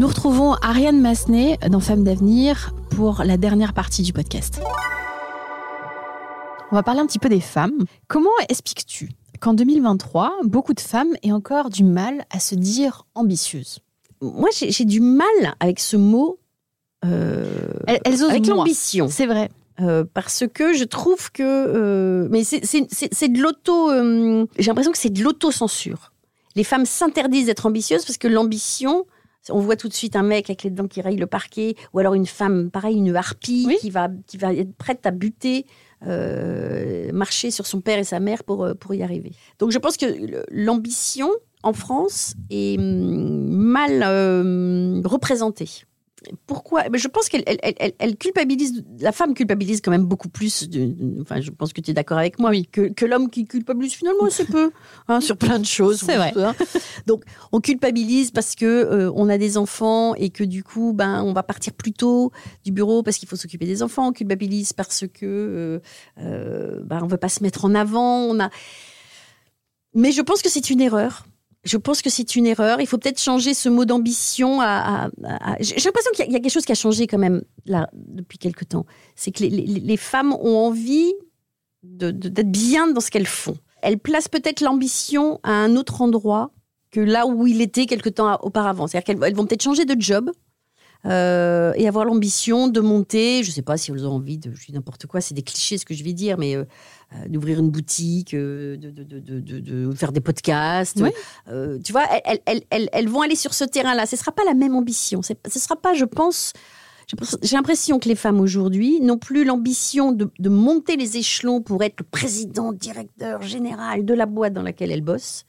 Nous retrouvons Ariane Massenet dans Femmes d'avenir pour la dernière partie du podcast. On va parler un petit peu des femmes. Comment expliques-tu qu'en 2023, beaucoup de femmes aient encore du mal à se dire ambitieuses? Moi, j'ai du mal avec ce mot. euh, Elles, elles osent avec l'ambition. C'est vrai. Euh, parce que je trouve que. euh, mais c'est- de l'auto. J'ai l'impression que c'est de l'autocensure. Les femmes s'interdisent d'être ambitieuses parce que l'ambition. On voit tout de suite un mec avec les dents qui rayent le parquet, ou alors une femme, pareil, une harpie Oui. qui, va, qui va être prête à buter, euh, marcher sur son père et sa mère pour, euh, pour y arriver. Donc je pense que l'ambition en France est hum, mal euh, représentée. Pourquoi Ben, Je pense qu'elle elle, elle- culpabilise, la femme culpabilise quand même beaucoup plus, de- enfin je pense que tu es d'accord avec moi, que, que l'homme qui culpabilise finalement assez peu, hein, sur plein de choses. C'est vrai. hein. Donc on culpabilise parce que euh, on a des enfants et que du coup ben on va partir plus tôt du bureau parce qu'il faut s'occuper des enfants. On culpabilise parce que euh, euh, ben, on veut pas se mettre en avant. On a, mais je pense que c'est une erreur. Je pense que c'est une erreur. Il faut peut-être changer ce mot d'ambition. À, J'ai l'impression qu'il y, a- quelque chose qui a changé quand même là depuis quelque temps. C'est que les, femmes ont envie d'être bien dans ce qu'elles font. Elles placent peut-être l'ambition à un autre endroit que là où il était quelque temps auparavant. C'est-à-dire qu'elles elles vont peut-être changer de job. Euh, et avoir l'ambition de monter, je ne sais pas si elles ont envie de, je dis n'importe quoi, c'est des clichés ce que je vais dire, mais euh, euh, d'ouvrir une boutique, de, de- de- de- de- de faire des podcasts. Oui. Euh, tu vois, elles, elles- elles- elles vont aller sur ce terrain-là. Ce ne sera pas la même ambition. Ce ne sera pas, je pense, j'ai l'impression- j'ai l'impression que les femmes aujourd'hui n'ont plus l'ambition de, de monter les échelons pour être le président, directeur général de la boîte dans laquelle elles bossent.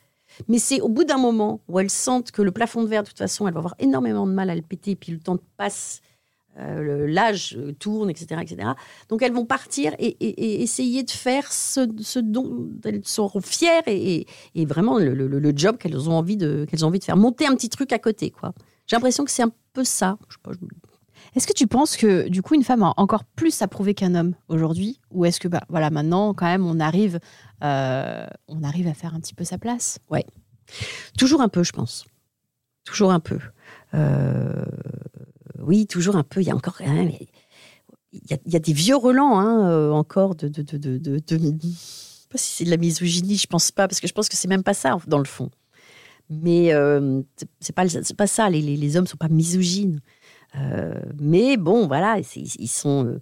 Mais c'est au bout d'un moment où elles sentent que le plafond de verre, de toute façon, elles vont avoir énormément de mal à le péter, puis le temps passe, euh, l'âge euh, tourne, etc., etc. Donc elles vont partir et, essayer de faire ce, dont elles sont fières et, vraiment le job qu'elles ont envie de qu'elles ont envie de faire, monter un petit truc à côté, quoi. J'ai l'impression que c'est un peu ça. Je sais pas, je- Est-ce que tu penses que du coup une femme a encore plus à prouver qu'un homme aujourd'hui? Ou est-ce que bah, voilà, maintenant quand même on arrive, euh, on arrive à faire un petit peu sa place? Toujours un peu, je pense. Toujours un peu. Euh, oui, toujours un peu. Il y a encore. Il y a, il y a des vieux relents hein, euh, encore de. de, de, de, de- sais pas si c'est de la misogynie, je pense pas, parce que je pense que c'est même pas ça dans le fond. Mais euh, c'est- pas, pas ça. Les, les, les hommes sont pas misogynes. Euh, mais bon, voilà, ils sont. euh,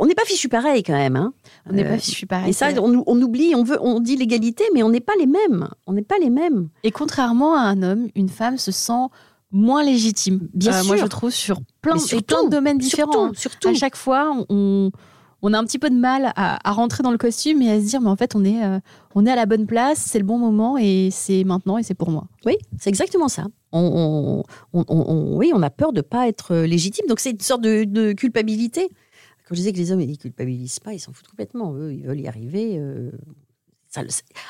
on n'est pas fichu pareil quand même. Hein. On n'est Euh, pas fichu pareil. Et ça, on, on oublie, on veut, on dit l'égalité, mais on n'est pas les mêmes. On n'est pas les mêmes. Et contrairement à un homme, une femme se sent moins légitime. Euh, Bien Moi, sûr. je trouve sur plein, et plein de domaines différents. Surtout, surtout. À chaque fois, on, on a un petit peu de mal à, rentrer dans le costume et à se dire, mais en fait, on est, euh, on est à la bonne place, c'est le bon moment et c'est maintenant et c'est pour moi. Oui, c'est exactement ça. On, on- oui, on a peur de pas être légitime. Donc c'est une sorte de, culpabilité. Quand je disais que les hommes ils culpabilisent pas, ils s'en foutent complètement. Eux, ils veulent y arriver. euh,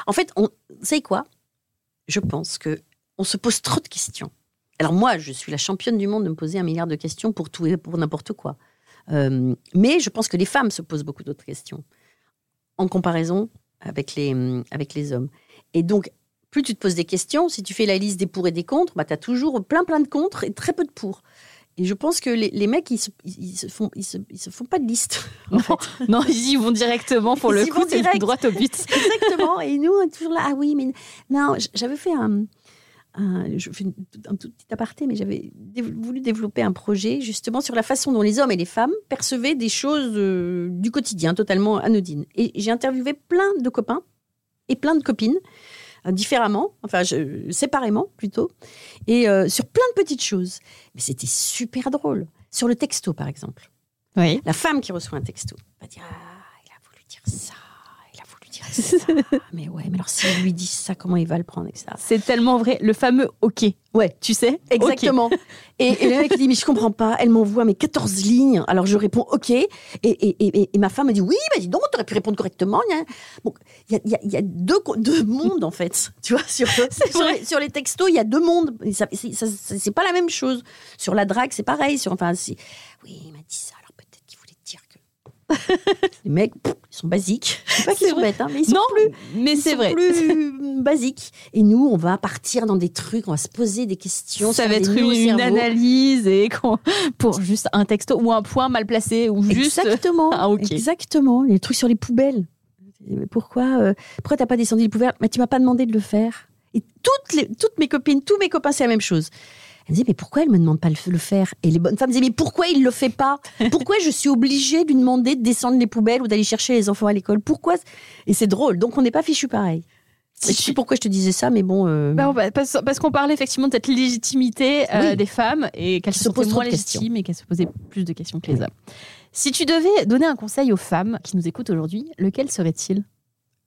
en fait, on, c'est quoi? Je pense que on se pose trop de questions. Alors moi, je suis la championne du monde de me poser un milliard de questions pour tout et pour n'importe quoi. Euh, mais je pense que les femmes se posent beaucoup d'autres questions en comparaison avec les, avec les hommes. Et donc, plus tu te poses des questions, si tu fais la liste des pour et des contre, bah, tu as toujours plein plein de contre et très peu de pour. Et je pense que les, les mecs, ils se, ils, se font, ils, se, ils se font pas de liste. Non, ils y vont directement pour le Ils y coup, c'est droit au but. Exactement. Et nous, on est toujours là. Ah oui, mais non, j'avais fait un. Un- je fais un tout petit aparté, mais j'avais voulu développer un projet justement sur la façon dont les hommes et les femmes percevaient des choses euh, du quotidien totalement anodines. Et j'ai interviewé plein de copains et plein de copines euh, différemment, enfin je- séparément plutôt, et euh, sur plein de petites choses. Mais c'était super drôle. Sur le texto, par exemple. Oui. La femme qui reçoit un texto va dire Ah, il a voulu dire ça, il a voulu dirait ça. mais ouais, mais alors si on lui dit ça, comment il va le prendre, etc. C'est tellement vrai. Le fameux OK. Ouais. Tu sais? Exactement. Et, et, le mec dit, mais je comprends pas. Elle m'envoie mes 14 lignes. Alors je réponds OK. Et, et, et ma femme me dit, oui, bah dis donc, t'aurais pu répondre correctement. Bon, il y a, y a, y a deux, deux, mondes, en fait. Tu vois, sur, sur les, sur, les, textos, il y a deux mondes. C'est pas la même chose. Sur la drague, c'est pareil. Sur, enfin, oui, il m'a dit ça les mecs, ils sont basiques. Je sais pas qu'ils sont bêtes, hein, mais ils sont non, plus, mais c'est vrai. plus basiques. Et nous, on va partir dans des trucs, on va se poser des questions. Ça va être une, analyse et pour juste un texto ou un point mal placé ou juste exactement, ah, exactement. Les trucs sur les poubelles. Pourquoi, euh, pourquoi t'as pas descendu les poubelles Mais tu m'as pas demandé de le faire. Et toutes les, toutes mes copines, tous mes copains, c'est la même chose. Elle me disait, mais pourquoi elle me demande pas de le faire? Et les bonnes femmes disaient, mais pourquoi il le fait pas? Pourquoi je suis obligée de lui demander de descendre les poubelles ou d'aller chercher les enfants à l'école? Pourquoi Et c'est drôle. Donc on n'est pas fichu pareil. Je sais pourquoi je te disais ça, mais bon. Euh, bah, parce, qu'on parlait effectivement de cette légitimité euh, des femmes et qu'elles se posent moins légitimes et qu'elles se posaient plus de questions que les hommes. Si tu devais donner un conseil aux femmes qui nous écoutent aujourd'hui, lequel serait-il?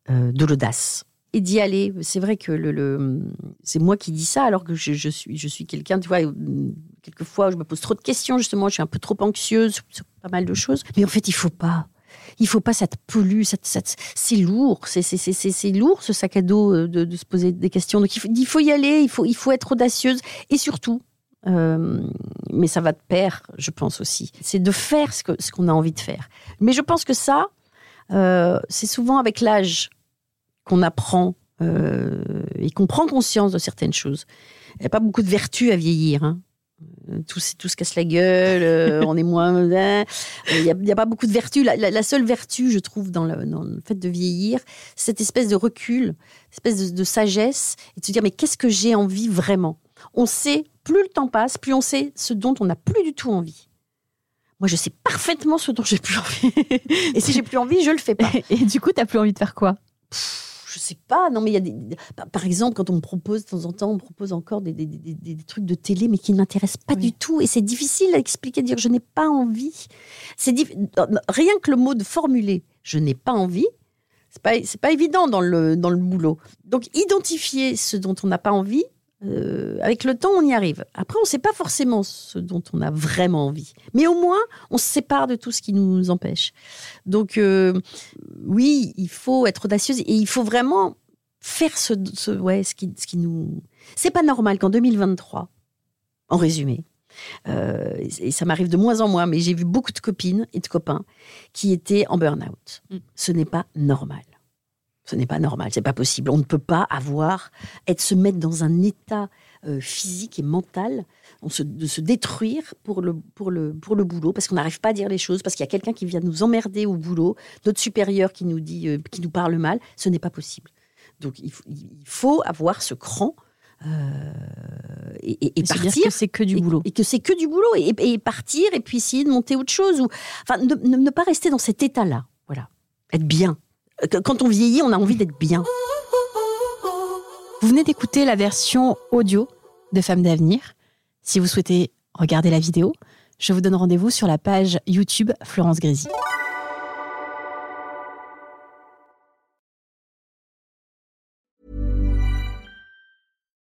Euh, De l'audace et d'y aller. C'est vrai que le, c'est moi qui dis ça alors que je, suis, je suis quelqu'un, tu vois, quelquefois je me pose trop de questions justement, je suis un peu trop anxieuse sur, pas mal de choses. Mais en fait, il faut pas. Il faut pas, ça te pollue, c'est lourd, c'est lourd ce sac à dos euh, de, se poser des questions. Donc il faut, il faut, y aller, il faut, il faut être audacieuse et surtout, euh, mais ça va de pair, je pense aussi, c'est de faire ce qu'on ce qu'on a envie de faire. Mais je pense que ça, euh, c'est souvent avec l'âge qu'on apprend euh, et qu'on prend conscience de certaines choses. Il n'y a pas beaucoup de vertus à vieillir. Hein. Euh, tout, tout, se casse la gueule, euh, on est moins. Il n'y a, pas beaucoup de vertus. La, seule vertu, je trouve, dans le, fait de vieillir, c'est cette espèce de recul, espèce de, sagesse, et de se dire mais qu'est-ce que j'ai envie vraiment? On sait, plus le temps passe, plus on sait ce dont on n'a plus du tout envie. Moi, je sais parfaitement ce dont j'ai plus envie. et si j'ai plus envie, je le fais pas. Et, du coup, tu n'as plus envie de faire quoi? Je sais pas, non, mais il y a des. Par exemple, quand on me propose, de temps en temps, on me propose encore des, des, des, trucs de télé, mais qui ne m'intéressent pas du tout. Et c'est difficile à expliquer, dire je n'ai pas envie. C'est Rien que le mot de formuler je n'ai pas envie, c'est pas, pas évident dans le, dans le boulot. Donc, identifier ce dont on n'a pas envie, euh, avec le temps, on y arrive. Après, on ne sait pas forcément ce dont on a vraiment envie. Mais au moins, on se sépare de tout ce qui nous empêche. Donc, euh, oui, il faut être audacieuse et il faut vraiment faire ce, ce ouais, ce qui, ce qui nous. C'est pas normal qu'en 2023, en résumé, euh, et ça m'arrive de moins en moins, mais j'ai vu beaucoup de copines et de copains qui étaient en burn-out. Mm. Ce n'est pas normal. Ce n'est pas normal, c'est pas possible. On ne peut pas avoir, être se mettre dans un état euh, physique et mental, on se, de se détruire pour le, pour le, pour le boulot, parce qu'on n'arrive pas à dire les choses, parce qu'il y a quelqu'un qui vient nous emmerder au boulot, notre supérieur qui nous dit, euh, qui nous parle mal. Ce n'est pas possible. Donc il faut, il faut avoir ce cran. Euh, et, et, partir. que c'est que du boulot. Et, que c'est que du boulot. Et, partir et puis essayer de monter autre chose. Ou, enfin, ne, ne pas rester dans cet état-là. Voilà. Être bien quand on vieillit, on a envie d'être bien. Vous venez d'écouter la version audio de Femmes d'avenir. Si vous souhaitez regarder la vidéo, je vous donne rendez-vous sur la page YouTube Florence Grésy.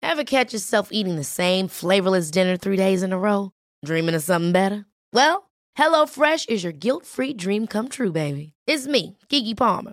Ever catch yourself eating the same flavorless dinner three days in a row? Dreaming of something better? Well, HelloFresh is your guilt-free dream come true, baby. It's me, Kiki Palmer.